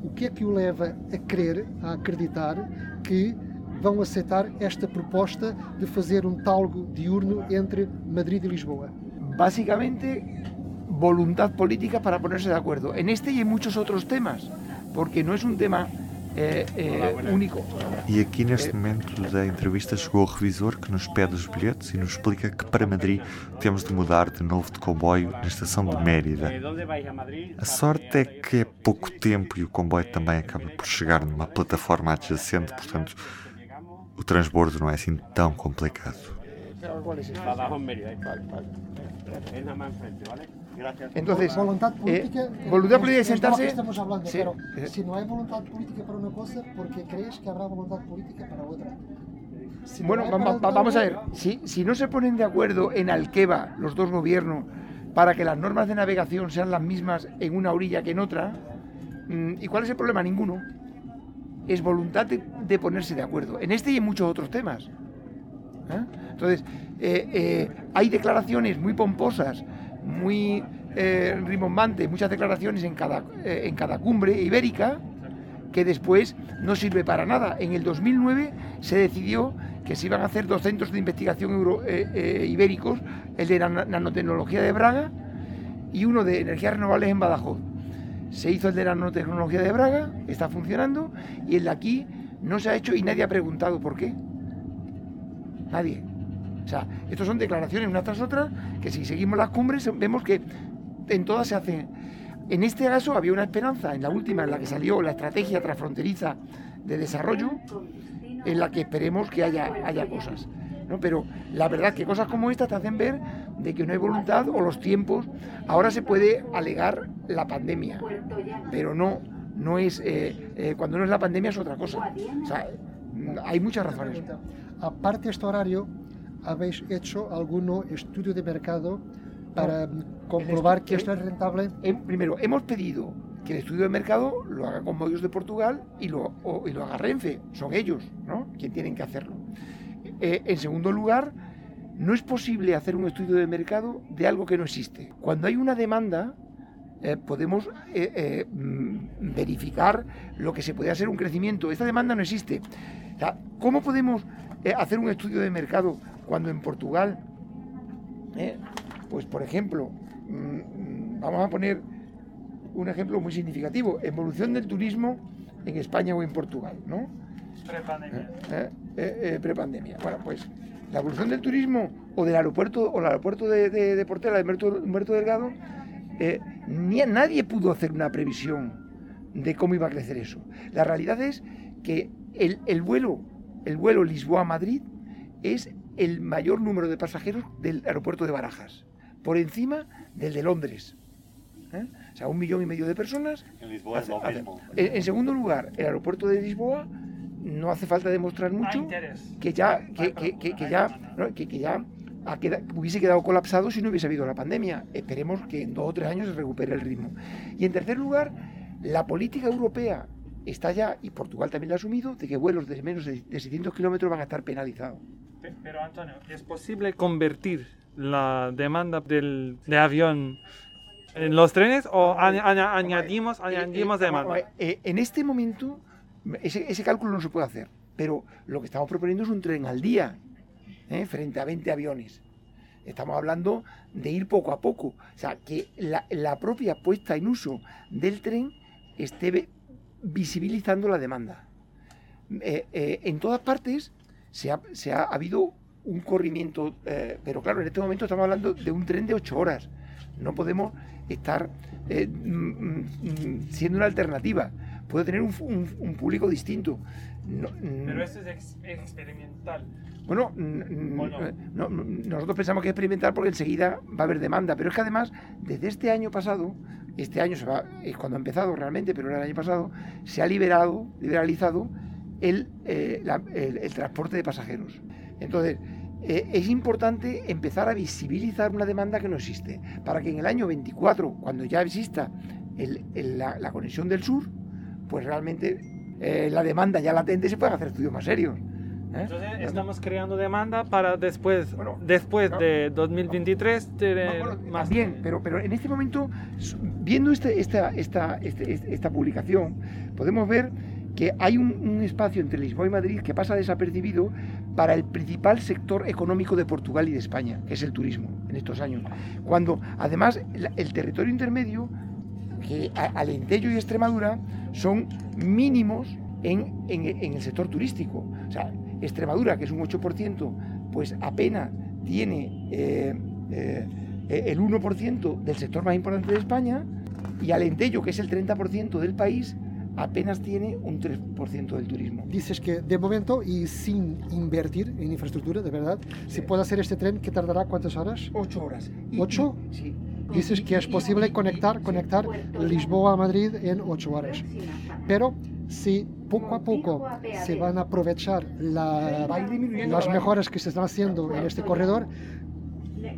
o que é que o leva a crer, a acreditar que vão aceitar esta proposta de fazer um talgo diurno entre Madrid e Lisboa? Básicamente, voluntad política para ponerse de acuerdo en este y en muchos otros temas, porque no es un tema eh, eh, único. E aqui neste É. momento da entrevista chegou o revisor que nos pede os bilhetes e nos explica que para Madrid temos de mudar de novo de comboio na estação de Mérida. A sorte é que é pouco tempo e o comboio também acaba por chegar numa plataforma adjacente, portanto o transbordo não é assim tão complicado. Gracias. Entonces, voluntad eh, política. voluntad política de es de lo sentarse. que estamos hablando, Sí, pero eh. si no hay voluntad política para una cosa, ¿por qué crees que habrá voluntad política para otra? Si no Bueno, hay va- va- vamos a ver, si, si no se ponen de acuerdo en Alqueva los dos gobiernos para que las normas de navegación sean las mismas en una orilla que en otra, mm, ¿y cuál es el problema? Ninguno. Es voluntad de, de ponerse de acuerdo, en este y en muchos otros temas. ¿eh? Entonces, eh, eh, hay declaraciones muy pomposas, muy eh, rimbombantes, muchas declaraciones en cada, eh, en cada cumbre ibérica, que después no sirve para nada. En el 2009 se decidió que se iban a hacer dos centros de investigación eh, eh, ibéricos, el de nan- nanotecnología de Braga y uno de energías renovables en Badajoz. Se hizo el de nanotecnología de Braga, está funcionando, y el de aquí no se ha hecho y nadie ha preguntado por qué. Nadie. O sea, estas son declaraciones unas tras otras que si seguimos las cumbres vemos que en todas se hacen. En este caso había una esperanza, en la última, en la que salió la estrategia transfronteriza de desarrollo, en la que esperemos que haya, haya cosas. ¿no? Pero la verdad que cosas como esta te hacen ver de que no hay voluntad o los tiempos. Ahora se puede alegar la pandemia, pero no, no es eh, eh, cuando no es la pandemia es otra cosa. O sea, hay muchas razones. Aparte este horario, ¿habéis hecho algún estudio de mercado para comprobar que esto es rentable? primero, hemos pedido que el estudio de mercado lo haga con Moyos de Portugal y lo, y lo haga Renfe. Son ellos, ¿no? Quien tienen que hacerlo. Eh, en segundo lugar, no es posible hacer un estudio de mercado de algo que no existe. Cuando hay una demanda, eh, podemos eh, verificar lo que se puede hacer un crecimiento. Esta demanda no existe. ¿Cómo podemos hacer un estudio de mercado cuando en Portugal, pues por ejemplo, mm, mm, vamos a poner un ejemplo muy significativo, evolución del turismo en España o en Portugal, ¿no? Prepandemia. ¿Eh? ¿Eh? Eh, prepandemia. Bueno, pues la evolución del turismo o del aeropuerto o el aeropuerto de, de, Portela de Humberto, Delgado, ni nadie pudo hacer una previsión de cómo iba a crecer eso. La realidad es que el, el vuelo, el vuelo Lisboa-Madrid es el mayor número de pasajeros del aeropuerto de Barajas, por encima del de Londres. ¿eh? O sea, un millón y medio de personas. En Lisboa es lo mismo. En, segundo lugar, el aeropuerto de Lisboa no hace falta demostrar mucho que ya que, que, que, ya que, ya hubiese quedado colapsado si no hubiese habido la pandemia. Esperemos que en dos o tres años se recupere el ritmo. Y en tercer lugar, la política europea está ya, y Portugal también lo ha asumido, de que vuelos de menos de 600 kilómetros van a estar penalizados. Pero Antonio, ¿es posible convertir la demanda del, de avión ¿En los trenes o añadimos, eh, añadimos eh, demanda? Eh, en este momento, ese, cálculo no se puede hacer, pero lo que estamos proponiendo es un tren al día, frente a 20 aviones. Estamos hablando de ir poco a poco. O sea, que la, propia puesta en uso del tren esté visibilizando la demanda. en todas partes se ha, se ha habido un corrimiento, pero claro, en este momento estamos hablando de un tren de 8 horas. No podemos estar eh, mm, mm, siendo una alternativa. Puede tener un, público distinto. Mm. Pero eso es experimental. Bueno, eh, nosotros pensamos que es experimental porque enseguida va a haber demanda, pero es que además, desde este año pasado, este año se va, es cuando ha empezado realmente, pero era el año pasado, se ha liberado, liberalizado el, eh, el transporte de pasajeros. Entonces, eh, es importante empezar a visibilizar una demanda que no existe, para que en el año 24, cuando ya exista la, conexión del sur, pues realmente eh, la demanda ya latente se pueda hacer estudios más serios. ¿eh? Entonces estamos creando demanda para después, después de 2023 tener más. Bien, pero, pero en este momento, viendo este, esta, esta, este, esta publicación, podemos ver que hay un, espacio entre Lisboa y Madrid que pasa desapercibido para el principal sector económico de Portugal y de España, que es el turismo en estos años. Cuando además el, territorio intermedio, que Alentejo y Extremadura, son mínimos en, el sector turístico. O sea, Extremadura, que es un 8%, pues apenas tiene eh, eh, el 1% del sector más importante de España, y Alentejo, que es el 30% del país, apenas tiene un 3% del turismo. Dices que de momento y sin invertir en infraestructura, de verdad, se puede hacer este tren que tardará cuántas horas? Ocho horas. ¿Ocho? sí. Dices que es posible conectar, conectar Lisboa a Madrid en ocho horas. Pero si poco a poco se van a aprovechar las mejoras que se están haciendo en este corredor,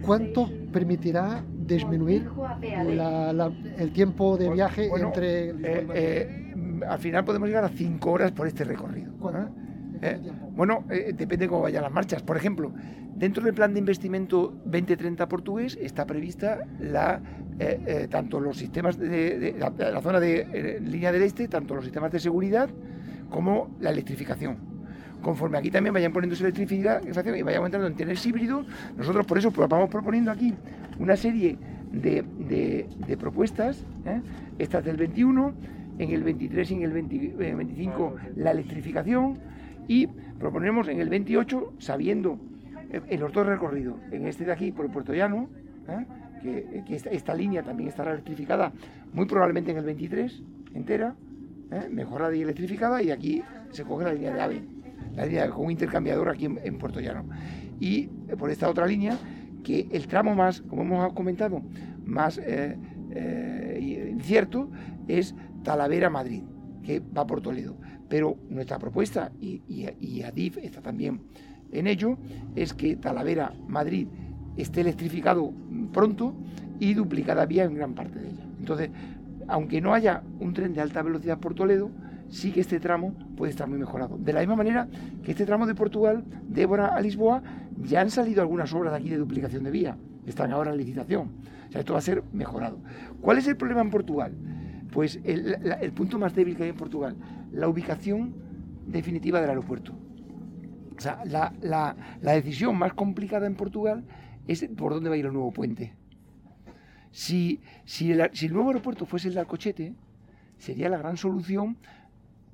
¿cuánto permitirá disminuir el tiempo de viaje entre... Eh, eh, al final podemos llegar a 5 horas por este recorrido. Eh, bueno, depende de cómo vayan las marchas. Por ejemplo, dentro del plan de investimento 2030 portugués está prevista la, tanto los sistemas de, la, zona de línea del este, tanto los sistemas de seguridad como la electrificación conforme aquí también vayan poniéndose electrificación y vayamos entrando en trenes híbridos, nosotros por eso vamos proponiendo aquí una serie de, propuestas, ¿eh? estas del 21, en el 23 y en el 25 eh, la electrificación y proponemos en el 28, sabiendo eh, en los dos recorridos, en este de aquí por el Puerto Llano, que, esta, línea también estará electrificada, muy probablemente en el 23 entera, mejorada y electrificada, y aquí se coge la línea de AVE la línea con un intercambiador aquí en, Puerto Llano. Y eh, por esta otra línea, que el tramo más, como hemos comentado, más eh, eh, incierto es Talavera-Madrid, que va por Toledo. Pero nuestra propuesta, y, Adif está también en ello, es que Talavera-Madrid esté electrificado pronto y duplicada vía en gran parte de ella. Entonces, aunque no haya un tren de alta velocidad por Toledo, sí que este tramo puede estar muy mejorado. De la misma manera que este tramo de Portugal, de a Lisboa, ya han salido algunas obras de aquí de duplicación de vía, están ahora en licitación. O sea, esto va a ser mejorado. ¿Cuál es el problema en Portugal? Pues el, punto más débil que hay en Portugal, la ubicación definitiva del aeropuerto. O sea, la, la, la decisión más complicada en Portugal es por dónde va a ir el nuevo puente. Si, si, el, si el nuevo aeropuerto fuese el de Alcochete, sería la gran solución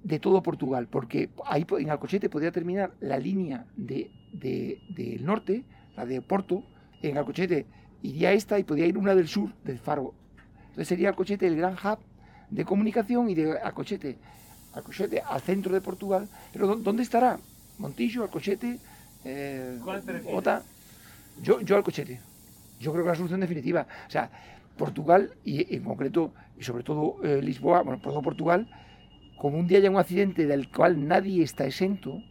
de todo Portugal, porque ahí en Alcochete podría terminar la línea del de, de, norte, la de Porto, en Alcochete iría esta y podría ir una del sur, del Faro. Entonces sería Alcochete el gran hub de comunicación y de Alcochete, Alcochete al centro de Portugal. Pero ¿dónde estará? Montillo, Alcochete, eh, Ota. Yo, yo Alcochete. Yo creo que la solución definitiva. O sea, Portugal y en concreto, y sobre todo eh, Lisboa, bueno, por todo Portugal, como un día haya un accidente del cual nadie está exento,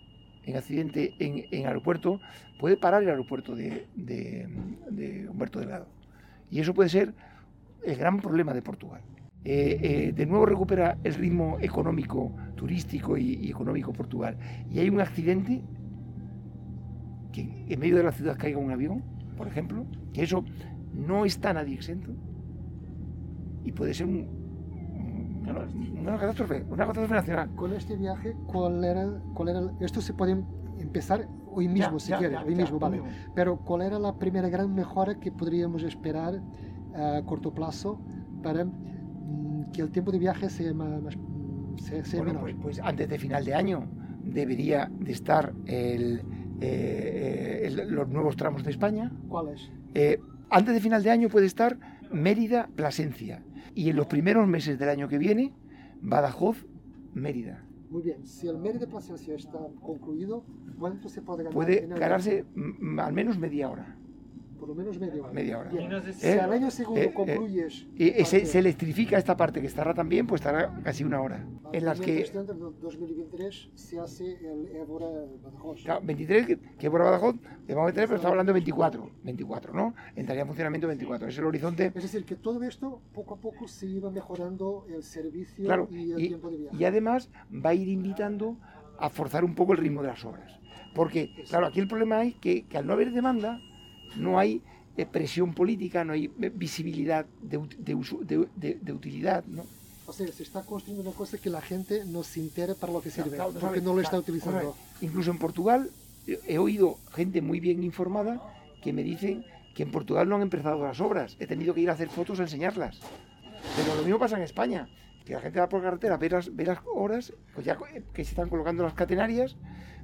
en accidente en, en aeropuerto, puede parar el aeropuerto de, de, Humberto Delgado. Y eso puede ser el gran problema de Portugal. Eh, eh, de nuevo recupera el ritmo económico, turístico y, económico Portugal. Y hay un accidente, que en medio de la ciudad caiga un avión, por ejemplo, que eso no está nadie exento y puede ser un, una catástrofe, una catástrofe nacional. Con este viaje, ¿cuál era, cuál era esto se puede empezar hoy mismo, si quieres, hoy mismo, vale. Pero ¿cuál era la primera gran mejora que podríamos esperar a corto plazo para que el tiempo de viaje sea más, sea, menor? Pues, pues, antes de final de año debería de estar el, eh, los nuevos tramos de España. ¿Cuáles? Eh, antes de final de año puede estar Mérida-Plasencia y en los primeros meses del año que viene, Badajoz-Mérida. Muy bien, si el Mérida Plasencia está concluido, ¿cuánto se puede ganar? Puede ganarse al menos media hora por lo menos media hora. Media hora. si eh, al año segundo eh, concluyes... Eh, se, se, electrifica esta parte que estará también, pues estará casi una hora. en las que... En 2023 se hace el Évora Badajoz. Claro, 23, que, que Évora Badajoz, de 23, pero estamos hablando de 24. 24, ¿no? Entraría en funcionamiento 24. Es el horizonte... Es decir, que todo esto, poco a poco, se iba mejorando el servicio y el tiempo de viaje. Y además va a ir invitando a forzar un poco el ritmo de las obras. Porque, claro, aquí el problema es que, que al no haber demanda, no hay eh, presión política, no hay eh, visibilidad de, de, utilidad. ¿no? O sea, se está construyendo una cosa que la gente no se entere para lo que sirve, porque no lo está utilizando. Incluso en Portugal eh, he oído gente muy bien informada que me dicen que en Portugal no han empezado las obras. He tenido que ir a hacer fotos a enseñarlas. Pero lo mismo pasa en España, que la gente va por carretera, ve las, ve las horas, pues ya que se están colocando las catenarias,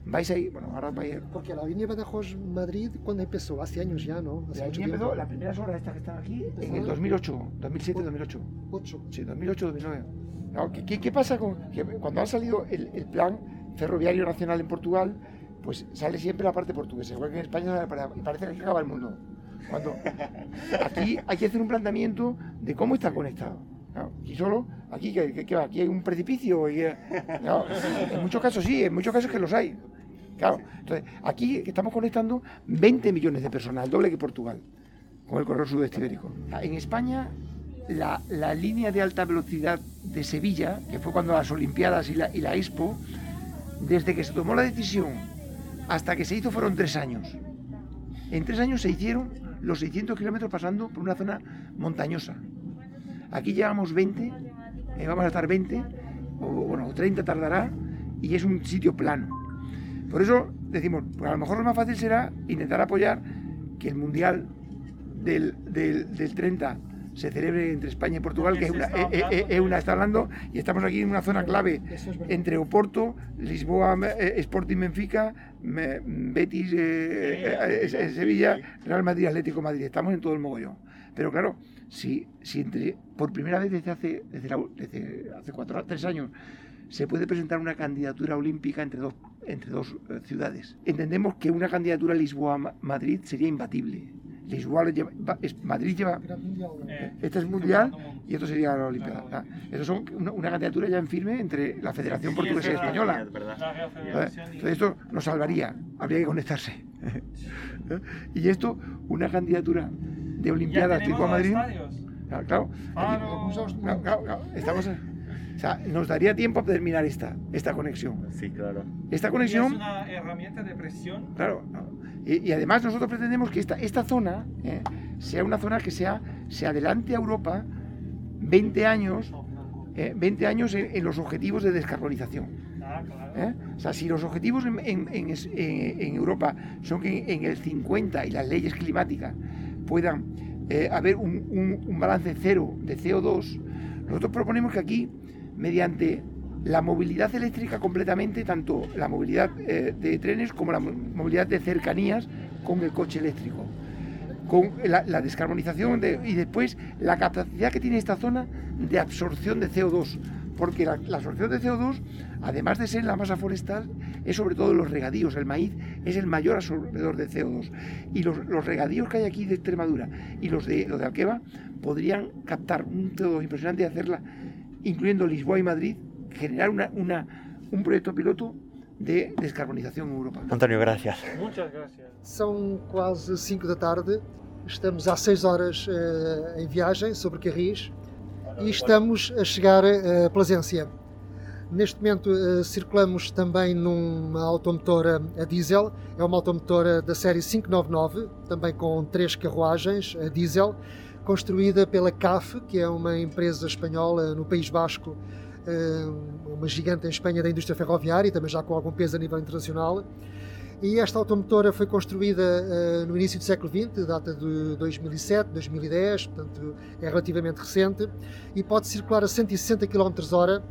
vais a ir, bueno, ahora vais a ir. Porque la línea Badajoz-Madrid, ¿cuándo empezó? Hace años ya, ¿no? Hace la línea empezó, las primeras horas estas que están aquí, en el 2008, 2007, 2008. 8. Sí, 2008, 2009. ¿qué, ¿qué, pasa con que cuando ha salido el, el, plan ferroviario nacional en Portugal? Pues sale siempre la parte portuguesa, igual que en España parece que acaba el mundo. Cuando aquí hay que hacer un planteamiento de cómo está conectado. y solo, aquí, que, que, aquí hay un precipicio. Y, en muchos casos sí, en muchos casos que los hay. Claro, entonces aquí estamos conectando 20 millones de personas, el doble que Portugal, con el corredor sudeste ibérico. En España, la, la, línea de alta velocidad de Sevilla, que fue cuando las Olimpiadas y la, y la Expo, desde que se tomó la decisión hasta que se hizo fueron tres años. En tres años se hicieron los 600 kilómetros pasando por una zona montañosa. Aquí llevamos 20, eh, vamos a estar 20, o bueno, 30 tardará, y es un sitio plano. Por eso decimos, pues a lo mejor lo más fácil será intentar apoyar que el Mundial del, del, 30 se celebre entre España y Portugal, que es una, eh, eh, eh, una, está hablando, y estamos aquí en una zona clave entre Oporto, Lisboa, Sporting Benfica, Betis, Sevilla, Real Madrid, Atlético Madrid. Estamos en todo el mogollón. Pero claro, si, si entre, por primera vez desde hace, desde, hace cuatro, tres años se puede presentar una candidatura olímpica entre dos, entre dos eh, ciudades. Entendemos que una candidatura Lisboa-Madrid sería imbatible. Lisboa lleva, Madrid lleva. Este es mundial y esto sería la Olimpiada. Ah, eso es una, candidatura ya en firme entre la Federación Portuguesa y Española. Entonces, esto nos salvaría. Habría que conectarse. y esto, una candidatura de Olimpiadas tipo a Madrid. Claro, claro, claro, claro, estamos. O sea, nos daría tiempo a terminar esta, esta conexión. Sí, claro. Esta conexión. Es una herramienta de presión. Claro. Y, y además nosotros pretendemos que esta, esta zona eh, sea una zona que sea, se adelante a Europa 20 años, eh, 20 años en, en, los objetivos de descarbonización. Ah, claro. ¿eh? O sea, si los objetivos en, en, en Europa son que en el 50 y las leyes climáticas puedan eh, haber un, un, un balance cero de CO2, nosotros proponemos que aquí mediante la movilidad eléctrica completamente, tanto la movilidad eh, de trenes como la movilidad de cercanías con el coche eléctrico, con la, descarbonización de, y después la capacidad que tiene esta zona de absorción de CO2, porque la, la, absorción de CO2, además de ser la masa forestal, es sobre todo los regadíos. El maíz es el mayor absorbedor de CO2. Y los, los regadíos que hay aquí de Extremadura y los de, los de Alqueva podrían captar un CO2 impresionante y hacerla incluyendo Lisboa y Madrid, generar una, una, un proyecto piloto de descarbonización en Europa. António, gracias. Muchas gracias. São quase 5 da tarde, estamos há 6 horas uh, em viagem sobre Carris e estamos a chegar a Plasência. Neste momento uh, circulamos também numa automotora a diesel, é uma automotora da série 599, também com três carruagens a diesel, construída pela CAF, que é uma empresa espanhola no País Basco, uma gigante em Espanha da indústria ferroviária e também já com algum peso a nível internacional. E esta automotora foi construída no início do século XX, data de 2007, 2010, portanto é relativamente recente, e pode circular a 160 km/h.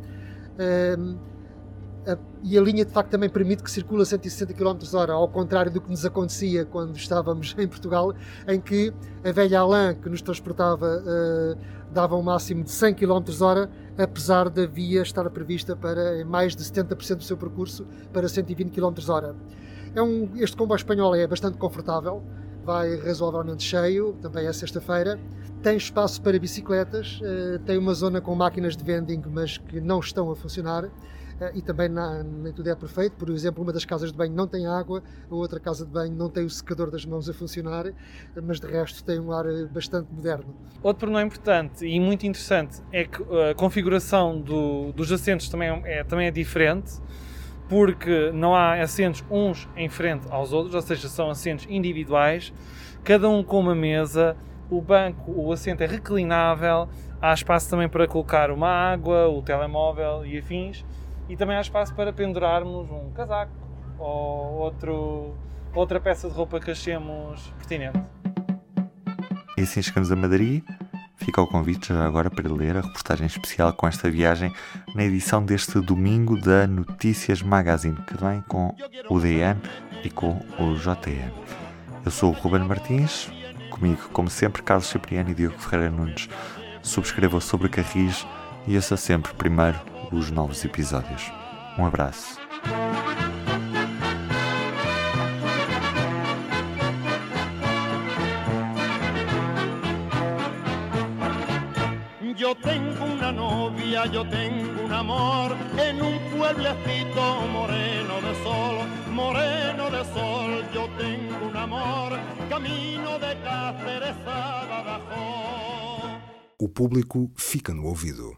E a linha de facto também permite que circule a 160 km h ao contrário do que nos acontecia quando estávamos em Portugal, em que a velha Alain que nos transportava uh, dava um máximo de 100 km h apesar da via estar prevista para mais de 70% do seu percurso para 120 km h É um, este comboio espanhol é bastante confortável, vai razoavelmente cheio, também é sexta-feira. Tem espaço para bicicletas, uh, tem uma zona com máquinas de vending, mas que não estão a funcionar e também na, nem tudo é perfeito. Por exemplo, uma das casas de banho não tem água, a outra casa de banho não tem o secador das mãos a funcionar, mas de resto tem um ar bastante moderno. Outro pormenor importante e muito interessante é que a configuração do, dos assentos também é, também é diferente, porque não há assentos uns em frente aos outros, ou seja, são assentos individuais, cada um com uma mesa. O banco, o assento é reclinável, há espaço também para colocar uma água, o telemóvel e afins e também há espaço para pendurarmos um casaco ou outro, outra peça de roupa que achemos pertinente. E assim chegamos a Madrid. Fica o convite já agora para ler a reportagem especial com esta viagem na edição deste domingo da Notícias Magazine, que vem com o DN e com o JN. Eu sou o Ruben Martins, comigo, como sempre, Carlos Cipriano e Diogo Ferreira Nunes. Subscreva sobre Carris e ouça sempre primeiro os novos episódios. Um abraço. Yo tengo una novia, yo tengo un amor en un pueblecito moreno de sol, moreno de sol. Yo tengo un amor, camino de Cáceres a Badajoz. O público fica no ouvido.